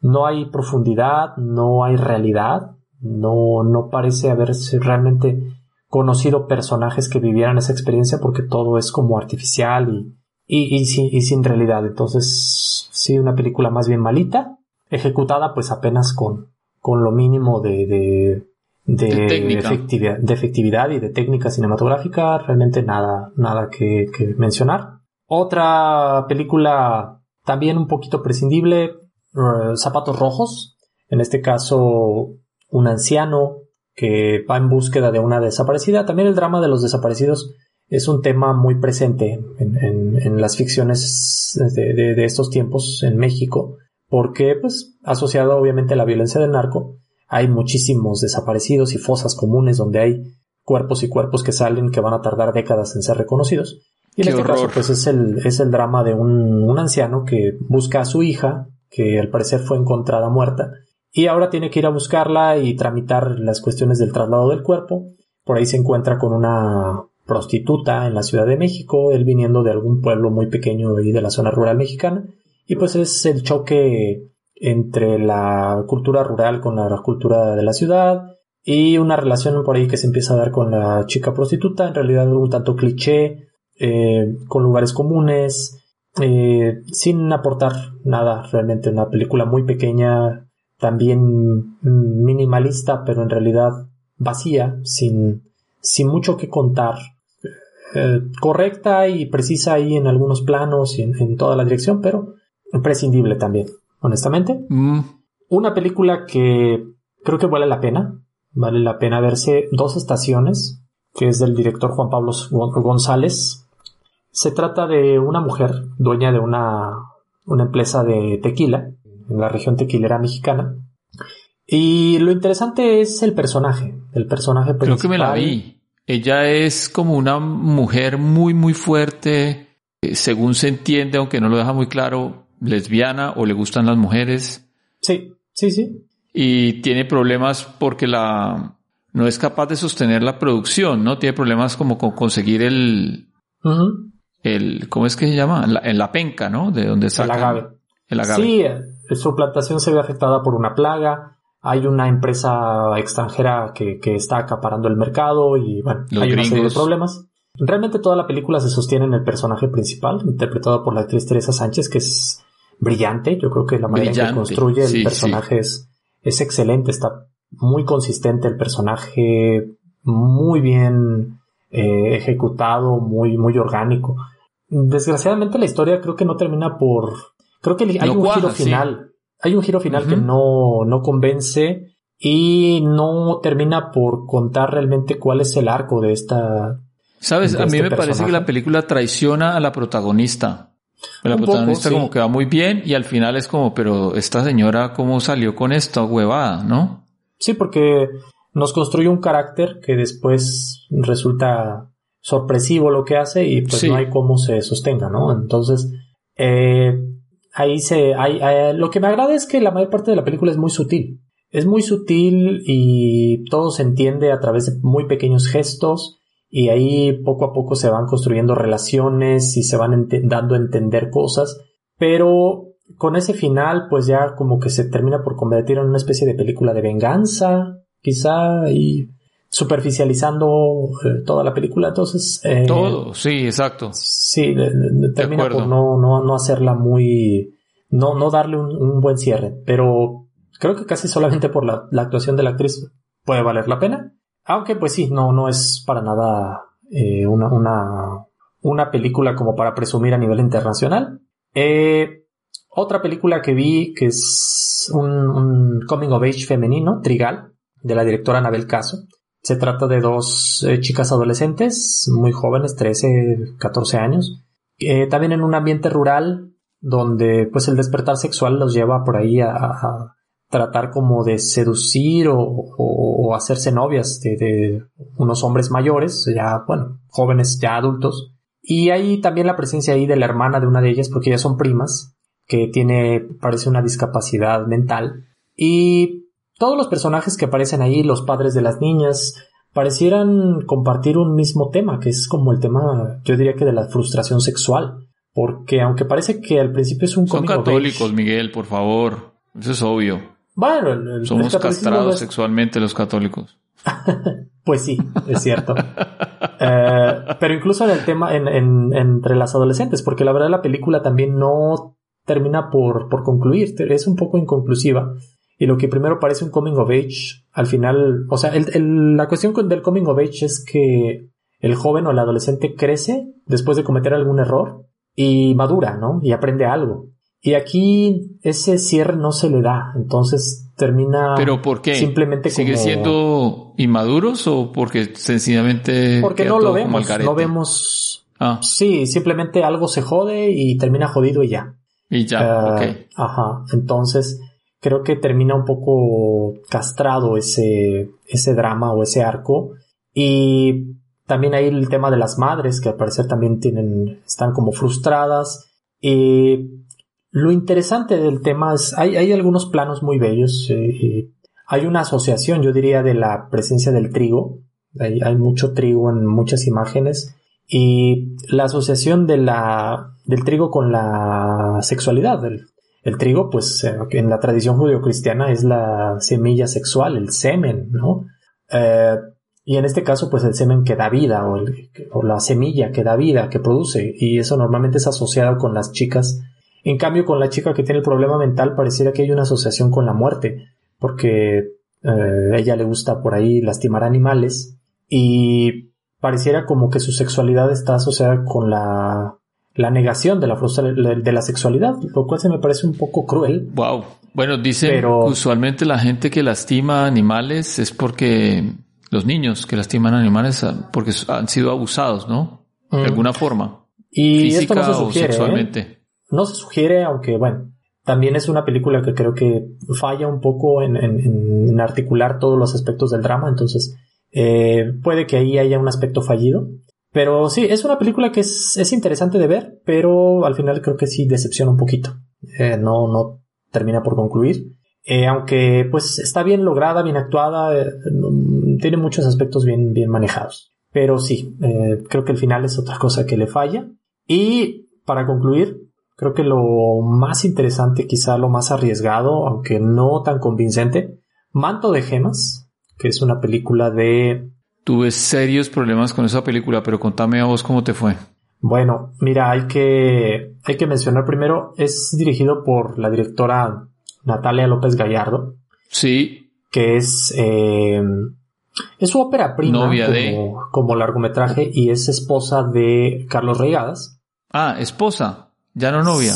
no hay profundidad, no hay realidad, no, no parece haberse realmente conocido personajes que vivieran esa experiencia porque todo es como artificial y, y, sin, realidad. Entonces, sí, una película más bien malita, ejecutada pues apenas con, con lo mínimo de, de, de, efectividad, de efectividad y de técnica cinematográfica, realmente nada, nada que, mencionar. Otra película también un poquito prescindible, eh, Zapatos Rojos, en este caso un anciano que va en búsqueda de una desaparecida. También el drama de los desaparecidos es un tema muy presente en, las ficciones de, estos tiempos en México, porque pues asociado obviamente a la violencia del narco, hay muchísimos desaparecidos y fosas comunes donde hay cuerpos y cuerpos que salen que van a tardar décadas en ser reconocidos. Y en este caso pues es el, es el drama de un, un anciano que busca a su hija, que al parecer fue encontrada muerta, y ahora tiene que ir a buscarla y tramitar las cuestiones del traslado del cuerpo. Por ahí se encuentra con una prostituta en la Ciudad de México, él viniendo de algún pueblo muy pequeño y de la zona rural mexicana, y pues es el choque entre la cultura rural con la cultura de la ciudad y una relación por ahí que se empieza a dar con la chica prostituta, en realidad un tanto cliché, eh, con lugares comunes, eh, sin aportar nada, realmente una película muy pequeña, también minimalista, pero en realidad vacía, sin, sin mucho que contar eh, correcta y precisa ahí en algunos planos y en, toda la dirección, pero imprescindible también, honestamente. Mm. Una película que creo que vale la pena, vale la pena verse dos estaciones, que es del director Juan Pablo González. Se trata de una mujer dueña de una, una empresa de tequila en la región tequilera mexicana. Y lo interesante es el personaje, el personaje principal. Creo que me la vi. Ella es como una mujer muy, muy fuerte, eh, según se entiende, aunque no lo deja muy claro, lesbiana o le gustan las mujeres. Sí, sí, sí. Y tiene problemas porque la no es capaz de sostener la producción, ¿no? Tiene problemas como con conseguir el, el, ¿cómo es que se llama? en la penca, ¿no? De donde saca. El agave. El agave. Sí, eh, su plantación se ve afectada por una plaga hay una empresa extranjera que, está acaparando el mercado y bueno, hay una serie de problemas. Realmente toda la película se sostiene en el personaje principal, interpretado por la actriz Teresa Sánchez, que es brillante. Yo creo que la manera en que construye el personaje Es, excelente, está muy consistente el personaje, muy bien eh, ejecutado, muy, muy orgánico. Desgraciadamente la historia creo que no termina por... Creo que hay un giro final hay un giro final que no, no convence y no termina por contar realmente cuál es el arco de esta. Sabes, a mí este me parece que la película traiciona a la protagonista. La protagonista como que va muy bien y al final es como, pero esta señora cómo salió con esta huevada, ¿no? Sí, porque nos construye un carácter que después resulta sorpresivo lo que hace y pues no hay cómo se sostenga, ¿no? Entonces, eh, ahí se, lo que me agrada es que la mayor parte de la película es muy sutil. Es muy sutil y todo se entiende a través de muy pequeños gestos y ahí poco a poco se van construyendo relaciones y se van dando a entender cosas, pero con ese final pues ya como que se termina por convertir en una especie de película de venganza, quizá, y superficializando eh, toda la película, entonces... Eh, Todo, sí, exacto. Sí, termina por no, no, no hacerla muy... No, no darle un, buen cierre, pero creo que casi solamente por la, actuación de la actriz puede valer la pena. Aunque pues sí, no, no es para nada eh, una, una, una película como para presumir a nivel internacional. otra película que vi que es un, un coming of age femenino, Trigal, de la directora Anabel Caso. Se trata de dos eh, chicas adolescentes, muy jóvenes, 13, 14 años, también en un ambiente rural donde pues el despertar sexual los lleva por ahí a, tratar como de seducir o, hacerse novias de, unos hombres mayores, ya, bueno, jóvenes ya adultos. Y hay también la presencia ahí de la hermana de una de ellas, porque ellas son primas, que tiene, parece una discapacidad mental. Y todos los personajes que aparecen ahí, los padres de las niñas, parecieran compartir un mismo tema, que es como el tema, yo diría que de la frustración sexual. Porque aunque parece que al principio es un Son católicos, Miguel, por favor. Eso es obvio. Bueno, el, somos castrados sexualmente los católicos. pues sí, es cierto. Eh, pero incluso en el tema en, entre las adolescentes, porque la verdad la película también no termina por, por concluir, es un poco inconclusiva. Y lo que primero parece un coming of age, al final, o sea, la cuestión del coming of age es que el joven o el adolescente crece después de cometer algún error y madura, ¿no? Y aprende algo. Y aquí ese cierre no se le da, entonces termina. ¿Pero por qué? Simplemente ¿Sigue siendo inmaduros o porque sencillamente. Porque no lo vemos, no vemos. Ah. Sí, simplemente algo se jode y termina jodido y ya. Y ya, ok. Ajá, entonces creo que termina un poco castrado ese, ese drama o ese arco. Y también hay el tema de las madres, que al parecer también tienen, están como frustradas. Y lo interesante del tema es, hay, hay algunos planos muy bellos. Eh, hay una asociación, yo diría, de la presencia del trigo. Hay, mucho trigo en muchas imágenes. Y la asociación de la, del trigo con la sexualidad. El trigo, pues, en la tradición judio-cristiana es la semilla sexual, el semen, ¿no? Eh, y en este caso, pues el semen que da vida o, o, la semilla que da vida, que produce. Y eso normalmente es asociado con las chicas en cambio, con la chica que tiene el problema mental pareciera que hay una asociación con la muerte, porque eh, ella le gusta por ahí lastimar animales y pareciera como que su sexualidad está asociada con la, la negación de la, de la sexualidad, lo cual se me parece un poco cruel. Wow. Bueno, dicen usualmente la gente que lastima animales es porque los niños que lastiman animales ah, porque han sido abusados, ¿no? De mm. alguna forma. Y física o ¿eh? sexualmente. No se sugiere, aunque bueno, también es una película que creo que falla un poco en, articular todos los aspectos del drama, entonces eh, puede que ahí haya un aspecto fallido. Pero sí, es una película que es, interesante de ver, pero al final creo que sí decepciona un poquito. Eh, no, no termina por concluir. Eh, aunque pues está bien lograda, bien actuada, tiene muchos aspectos bien, bien manejados. Pero sí, creo que el final es otra cosa que le falla. Y para concluir, Creo que lo más interesante, quizá lo más arriesgado, aunque no tan convincente, Manto de Gemas, que es una película de... Tuve serios problemas con esa película, pero contame a vos cómo te fue. Bueno, mira, hay que, hay que mencionar primero, es dirigido por la directora Natalia López Gallardo. Sí. Que es, eh, es su ópera prima Novia como, de... como largometraje y es esposa de Carlos Reigadas. Ah, esposa. Ya no novia.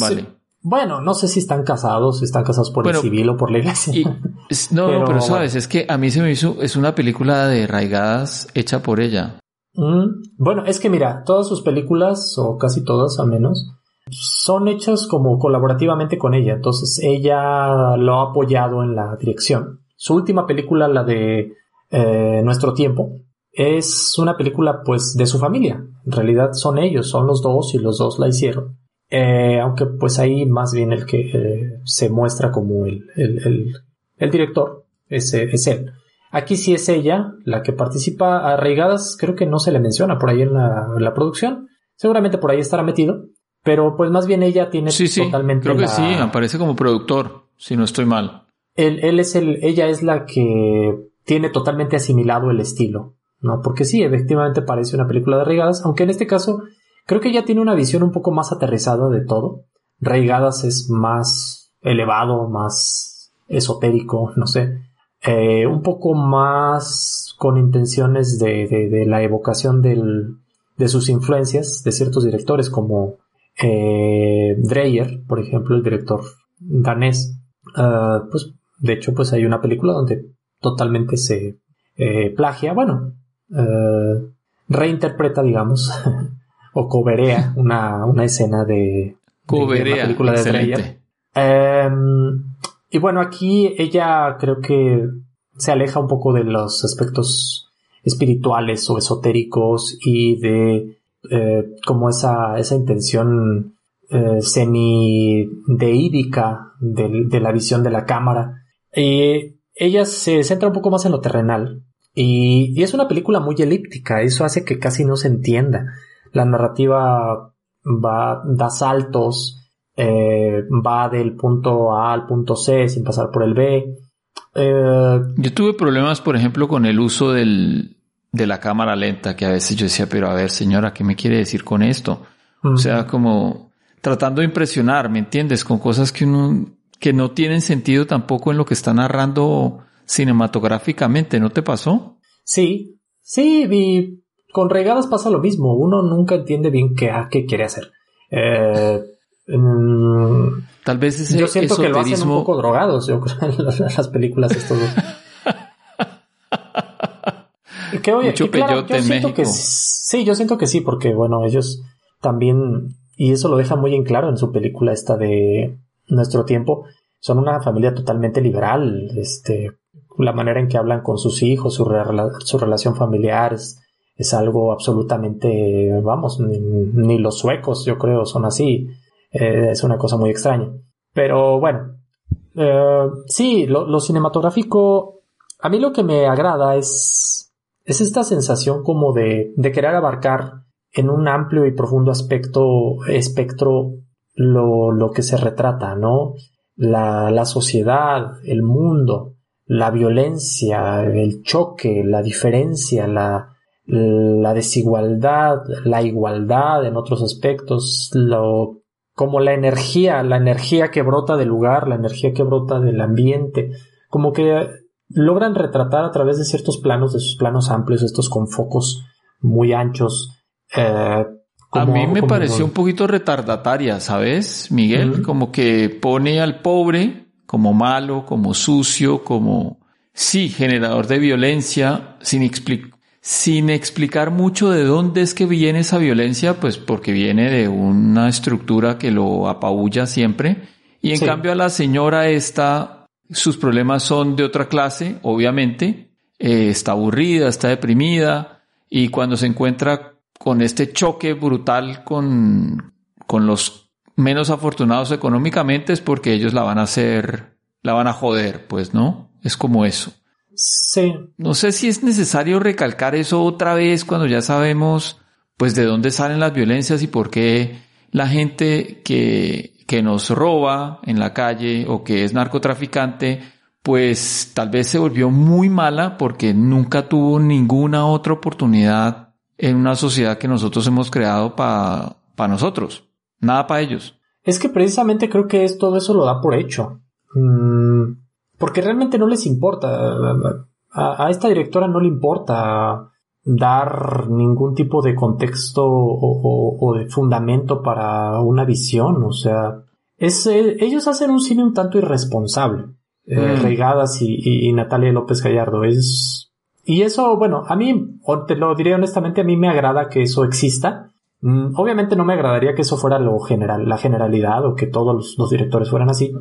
Vale. Bueno, no sé si están casados, si están casados por el civil o por la iglesia. no, pero, sabes, es que a mí se me hizo, es una película de raigadas hecha por ella. Mm, bueno, es que mira, todas sus películas, o casi todas al menos, son hechas como colaborativamente con ella. Entonces ella lo ha apoyado en la dirección. Su última película, la de eh, Nuestro Tiempo, es una película pues de su familia. En realidad son ellos, son los dos y los dos la hicieron. Eh, aunque pues ahí más bien el que eh, se muestra como el, el, el, director es, es, él. Aquí sí es ella la que participa. Arraigadas creo que no se le menciona por ahí en la, la producción. Seguramente por ahí estará metido. Pero pues más bien ella tiene sí, sí, totalmente. Creo que sí, aparece como productor, si no estoy mal. Él, él es el, ella es la que tiene totalmente asimilado el estilo. ¿no? Porque sí, efectivamente parece una película de Reigadas, aunque en este caso creo que ya tiene una visión un poco más aterrizada de todo. Reigadas es más elevado, más esotérico, no sé, eh, un poco más con intenciones de, de, la evocación del, de sus influencias de ciertos directores como eh, Dreyer, por ejemplo, el director danés. Ah, pues de hecho, pues hay una película donde totalmente se eh, plagia, bueno, eh, reinterpreta, digamos, o coberea una, una escena de, coberea, película de Dreyer. Em, y bueno, aquí ella creo que se aleja un poco de los aspectos espirituales o esotéricos y de eh, como esa, esa intención eh, semi-deídica de, de, la visión de la cámara. Y ella se centra un poco más en lo terrenal. Y, y, es una película muy elíptica, eso hace que casi no se entienda. La narrativa va, da saltos, eh, va del punto A al punto C sin pasar por el B. Eh, yo tuve problemas, por ejemplo, con el uso del, de la cámara lenta, que a veces yo decía, pero a ver, señora, ¿qué me quiere decir con esto? O sea, como tratando de impresionar, ¿me entiendes? Con cosas que uno, que no tienen sentido tampoco en lo que está narrando cinematográficamente, ¿no te pasó? Sí, sí, y con regadas pasa lo mismo, uno nunca entiende bien qué, qué quiere hacer. Eh, Tal vez ese Yo siento que lo hacen un poco drogados, yo las películas estos dos. que oye, Mucho claro, yo siento que sí, yo siento que sí, porque bueno, ellos también, y eso lo deja muy en claro en su película esta de Nuestro Tiempo, son una familia totalmente liberal, este, la manera en que hablan con sus hijos, su, su relación familiar es, algo absolutamente, vamos, ni, los suecos yo creo son así, eh, es una cosa muy extraña. Pero bueno, eh, sí, lo, cinematográfico, a mí lo que me agrada es, es esta sensación como de, de querer abarcar en un amplio y profundo aspecto, espectro lo, lo que se retrata, ¿no? La, la sociedad, el mundo, la violencia, el choque, la diferencia, la, la desigualdad, la igualdad en otros aspectos, lo, como la energía, la energía que brota del lugar, la energía que brota del ambiente, como que logran retratar a través de ciertos planos, de sus planos amplios, estos con focos muy anchos. Eh, a mí me pareció un poquito retardataria, ¿sabes, Miguel? Como que pone al pobre como malo, como sucio, como, sí, generador de violencia, sin, sin explicar mucho de dónde es que viene esa violencia, pues porque viene de una estructura que lo apabulla siempre. Y en cambio a la señora esta, sus problemas son de otra clase, obviamente. Eh, está aburrida, está deprimida y cuando se encuentra con este choque brutal con, con los menos afortunados económicamente es porque ellos la van a hacer, la van a joder, pues, ¿no? Es como eso. Sí. No sé si es necesario recalcar eso otra vez cuando ya sabemos, pues, de dónde salen las violencias y por qué la gente que, que nos roba en la calle o que es narcotraficante, pues tal vez se volvió muy mala porque nunca tuvo ninguna otra oportunidad en una sociedad que nosotros hemos creado para nosotros. Nada para ellos. Es que precisamente creo que es, todo eso lo da por hecho. Mm, porque realmente no les importa. A, esta directora no le importa dar ningún tipo de contexto o, de fundamento para una visión. O sea, es, ellos hacen un cine un tanto irresponsable. Eh, mm. Reigadas y, Natalia López Gallardo. Es, y eso, bueno, a mí, te lo diré honestamente, a mí me agrada que eso exista. Mm, obviamente no me agradaría que eso fuera lo general, la generalidad o que todos los, directores fueran así,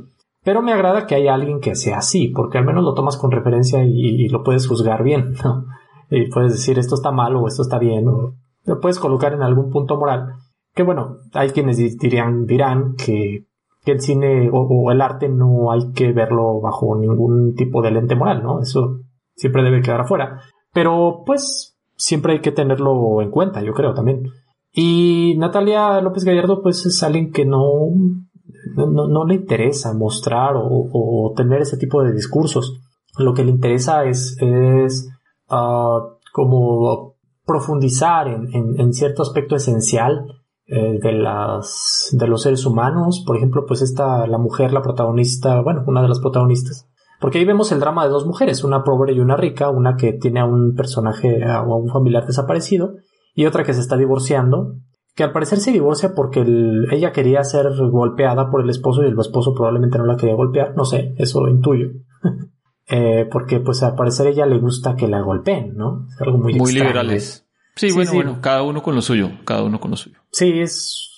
pero me agrada que haya alguien que sea así, porque al menos lo tomas con referencia y, lo puedes juzgar bien, ¿no? Y puedes decir esto está mal o esto está bien, o lo puedes colocar en algún punto moral. Que bueno, hay quienes dirían, dirán que, el cine o, el arte no hay que verlo bajo ningún tipo de lente moral, ¿no? Eso siempre debe quedar afuera. Pero pues siempre hay que tenerlo en cuenta, yo creo también. Y Natalia López Gallardo, pues es alguien que no, no, le interesa mostrar o, tener ese tipo de discursos. Lo que le interesa es, es ah, como profundizar en, cierto aspecto esencial eh, de las de los seres humanos. Por ejemplo, pues esta, la mujer, la protagonista, bueno, una de las protagonistas. Porque ahí vemos el drama de dos mujeres, una pobre y una rica, una que tiene a un personaje o a un familiar desaparecido y otra que se está divorciando, que al parecer se divorcia porque ella quería ser golpeada por el esposo y el esposo probablemente no la quería golpear, no sé, eso intuyo. eh, porque pues al parecer ella le gusta que la golpeen, ¿no? Es algo muy, muy liberales. Sí, bueno, bueno, cada uno con lo suyo, cada uno con lo suyo. Sí, es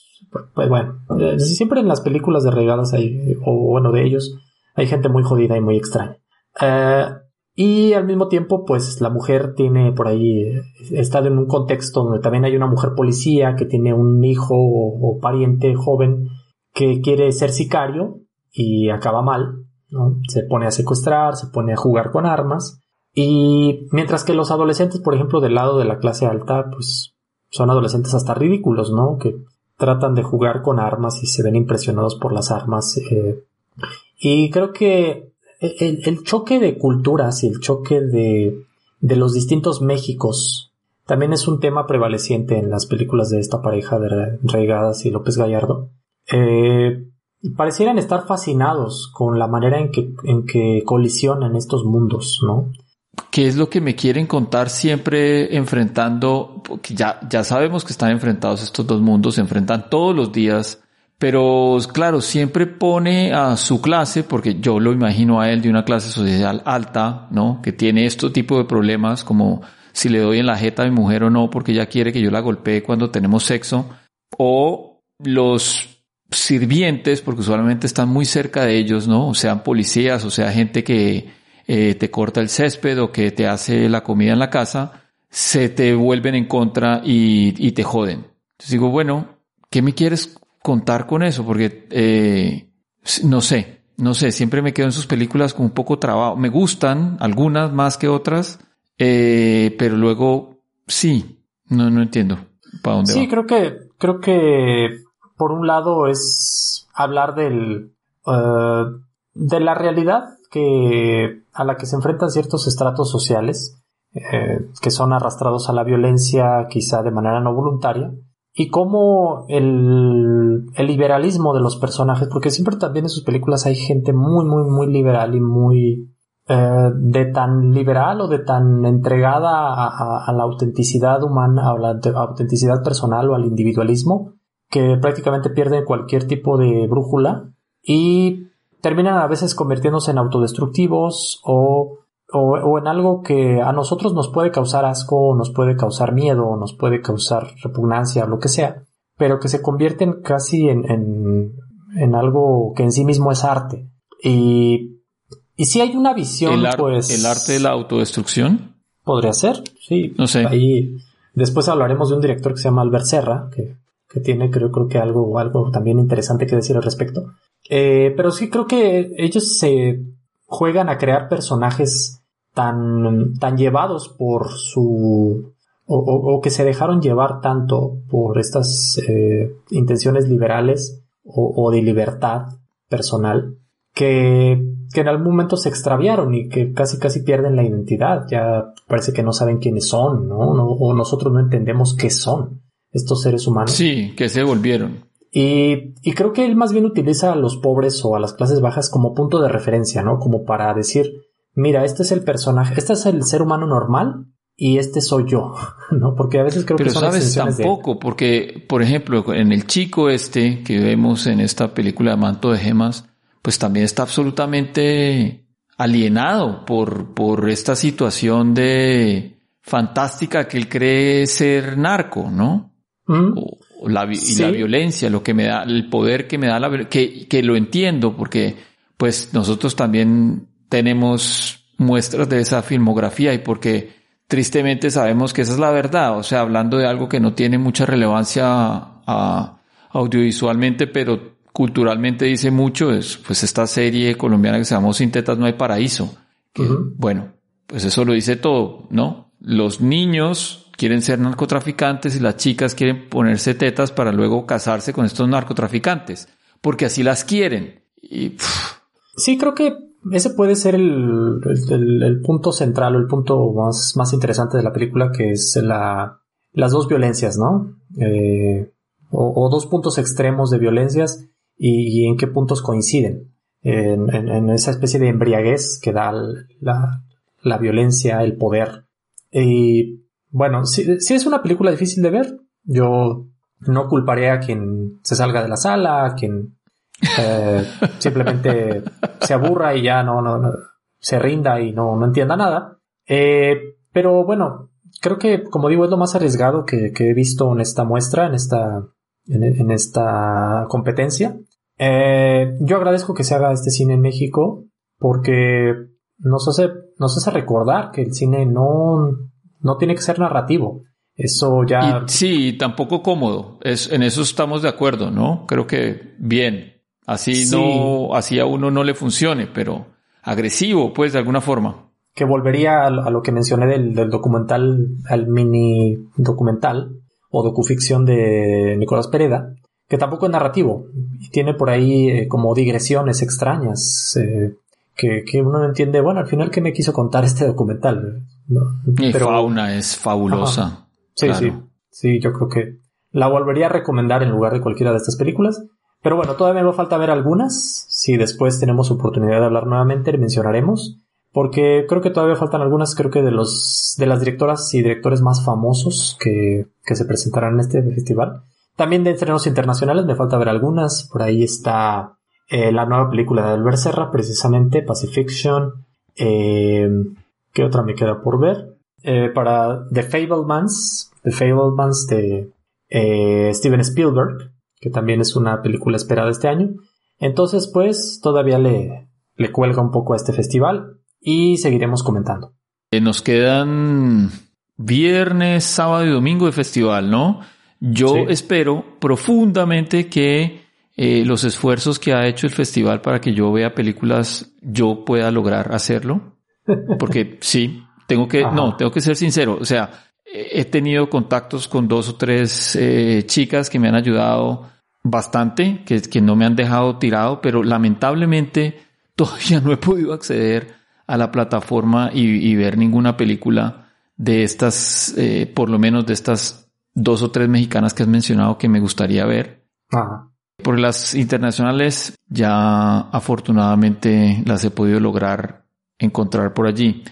pues bueno, eh, siempre en las películas de regadas hay, o bueno, de ellos, hay gente muy jodida y muy extraña. Eh, y al mismo tiempo, pues la mujer tiene por ahí, está en un contexto donde también hay una mujer policía que tiene un hijo o, pariente joven que quiere ser sicario y acaba mal, ¿no? Se pone a secuestrar, se pone a jugar con armas y mientras que los adolescentes, por ejemplo, del lado de la clase alta, pues son adolescentes hasta ridículos, ¿no? Que tratan de jugar con armas y se ven impresionados por las armas. Eh. y creo que el, choque de culturas y el choque de, de los distintos Méxicos también es un tema prevaleciente en las películas de esta pareja de Reigadas y López Gallardo. Eh, parecieran estar fascinados con la manera en que, en que colisionan estos mundos, ¿no? ¿Qué es lo que me quieren contar siempre enfrentando? Porque ya, ya sabemos que están enfrentados estos dos mundos, se enfrentan todos los días, pero claro, siempre pone a su clase, porque yo lo imagino a él de una clase social alta, ¿no? Que tiene este tipo de problemas como si le doy en la jeta a mi mujer o no, porque ella quiere que yo la golpee cuando tenemos sexo, o los sirvientes, porque usualmente están muy cerca de ellos, ¿no? O sean policías, o sea, gente que eh, te corta el césped o que te hace la comida en la casa, se te vuelven en contra y, y te joden. Entonces digo, bueno, ¿qué me quieres contar con eso? Porque, eh, no sé, no sé, siempre me quedo en sus películas con un poco trabajo. Me gustan, algunas más que otras, eh, pero luego, sí, no, no entiendo para dónde sí, creo que, creo que por un lado es hablar del, uh, de la realidad que, a la que se enfrentan ciertos estratos sociales, eh, que son arrastrados a la violencia quizá de manera no voluntaria, y cómo el, el, liberalismo de los personajes, porque siempre también en sus películas hay gente muy, muy, muy liberal y muy eh, de tan liberal o de tan entregada a, a, la autenticidad humana, a la autenticidad personal o al individualismo, que prácticamente pierden cualquier tipo de brújula y terminan a veces convirtiéndose en autodestructivos o, o, en algo que a nosotros nos puede causar asco, nos puede causar miedo, nos puede causar repugnancia, lo que sea, pero que se convierten casi en, en, en algo que en sí mismo es arte. Y, y si hay una visión, ¿El, pues... ¿El arte de la autodestrucción? Podría ser, sí. No sé. Ahí, después hablaremos de un director que se llama Albert Serra, que, que tiene creo, creo que algo, algo también interesante que decir al respecto. Eh, pero sí creo que ellos se juegan a crear personajes tan, tan llevados por su o, o, que se dejaron llevar tanto por estas eh, intenciones liberales o, o, de libertad personal que, que en algún momento se extraviaron y que casi casi pierden la identidad. Ya parece que no saben quiénes son, ¿no? no o nosotros no entendemos qué son estos seres humanos. Sí, que se volvieron. Y, y, creo que él más bien utiliza a los pobres o a las clases bajas como punto de referencia, ¿no? Como para decir, mira, este es el personaje, este es el ser humano normal y este soy yo, ¿no? Porque a veces creo que son sabes tampoco, porque, por ejemplo, en el chico este que vemos en esta película de Manto de Gemas, pues también está absolutamente alienado por, por esta situación de fantástica que él cree ser narco, ¿no? ¿Mm? la, y la violencia, lo que me da, el poder que me da la que, que lo entiendo, porque pues nosotros también tenemos muestras de esa filmografía y porque tristemente sabemos que esa es la verdad, o sea, hablando de algo que no tiene mucha relevancia a, audiovisualmente, pero culturalmente dice mucho, es pues esta serie colombiana que se llama Sin tetas no hay paraíso. Que, Bueno, pues eso lo dice todo, ¿no? Los niños quieren ser narcotraficantes y las chicas quieren ponerse tetas para luego casarse con estos narcotraficantes, porque así las quieren. Y, sí, creo que ese puede ser el, el, punto central o el punto más, más interesante de la película, que es la, las dos violencias, ¿no? Eh, o, dos puntos extremos de violencias y, en qué puntos coinciden. En, esa especie de embriaguez que da la, la violencia, el poder. Y bueno, si, es una película difícil de ver, yo no culparé a quien se salga de la sala, a quien eh, simplemente se aburra y ya no, no, se rinda y no, no entienda nada. Eh, pero bueno, creo que, como digo, es lo más arriesgado que, he visto en esta muestra, en esta, en, esta competencia. Eh, yo agradezco que se haga este cine en México porque nos hace, nos hace recordar que el cine no, no tiene que ser narrativo. Eso ya... sí, tampoco cómodo. Es, en eso estamos de acuerdo, ¿no? Creo que bien. Así no, así a uno no le funcione, pero agresivo, pues, de alguna forma. Que volvería a, lo que mencioné del, del documental, al mini documental o docuficción de Nicolás Pereda, que tampoco es narrativo y tiene por ahí eh, como digresiones extrañas eh, que, que, uno no entiende, bueno, al final, ¿qué me quiso contar este documental? ¿No? Pero, fauna es fabulosa. Sí, sí, sí, yo creo que la volvería a recomendar en lugar de cualquiera de estas películas. Pero bueno, todavía me falta ver algunas. Si después tenemos oportunidad de hablar nuevamente, mencionaremos. Porque creo que todavía faltan algunas, creo que de los, de las directoras y directores más famosos que, que se presentarán en este festival. También de estrenos internacionales me falta ver algunas. Por ahí está eh, la nueva película de Albert Serra, precisamente, Pacifiction. Eh, ¿Qué otra me queda por ver? Eh, para The Fablemans, The Fablemans de Steven Spielberg, que también es una película esperada este año. Entonces, pues, todavía le, le cuelga un poco a este festival y seguiremos comentando. Nos quedan viernes, sábado y domingo de festival, ¿no? Yo espero profundamente que eh, los esfuerzos que ha hecho el festival para que yo vea películas, yo pueda lograr hacerlo. Porque sí, tengo que, no, tengo que ser sincero. O sea, he tenido contactos con dos o tres eh, chicas que me han ayudado bastante, que, que no me han dejado tirado, pero lamentablemente todavía no he podido acceder a la plataforma y, ver ninguna película de estas, eh, por lo menos de estas dos o tres mexicanas que has mencionado que me gustaría ver. Por las internacionales ya afortunadamente las he podido lograr encontrar por allí.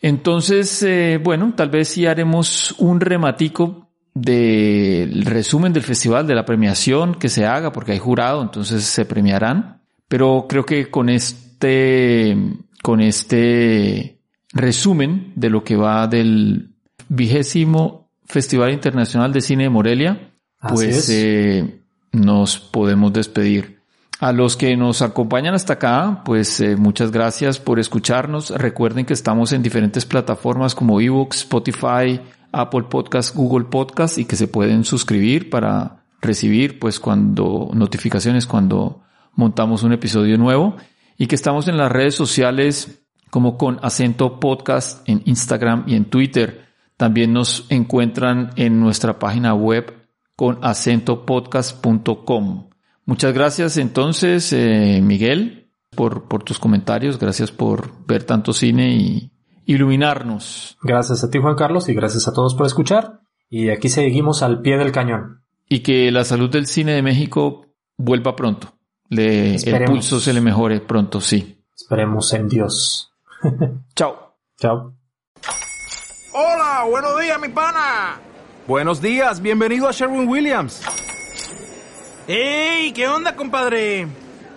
Entonces, eh, bueno, tal vez sí haremos un rematico del resumen del festival, de la premiación que se haga, porque hay jurado, entonces se premiarán. Pero creo que con este, con este resumen de lo que va del vigésimo Festival Internacional de Cine de Morelia, pues eh, nos podemos despedir. A los que nos acompañan hasta acá, pues eh, muchas gracias por escucharnos. Recuerden que estamos en diferentes plataformas como ebooks, Spotify, Apple Podcast, Google Podcast y que se pueden suscribir para recibir pues cuando notificaciones cuando montamos un episodio nuevo y que estamos en las redes sociales como con acento podcast en Instagram y en Twitter. También nos encuentran en nuestra página web con acentopodcast.com. Muchas gracias entonces, eh, Miguel, por, por tus comentarios. Gracias por ver tanto cine y iluminarnos. Gracias a ti, Juan Carlos, y gracias a todos por escuchar. Y aquí seguimos al pie del cañón. Y que la salud del cine de México vuelva pronto. Le, el pulso se le mejore pronto, sí. Esperemos en Dios. Chao. Chao. Hola, buenos días, mi pana. Buenos días, bienvenido a Sherwin Williams. ¡Ey! ¿Qué onda, compadre?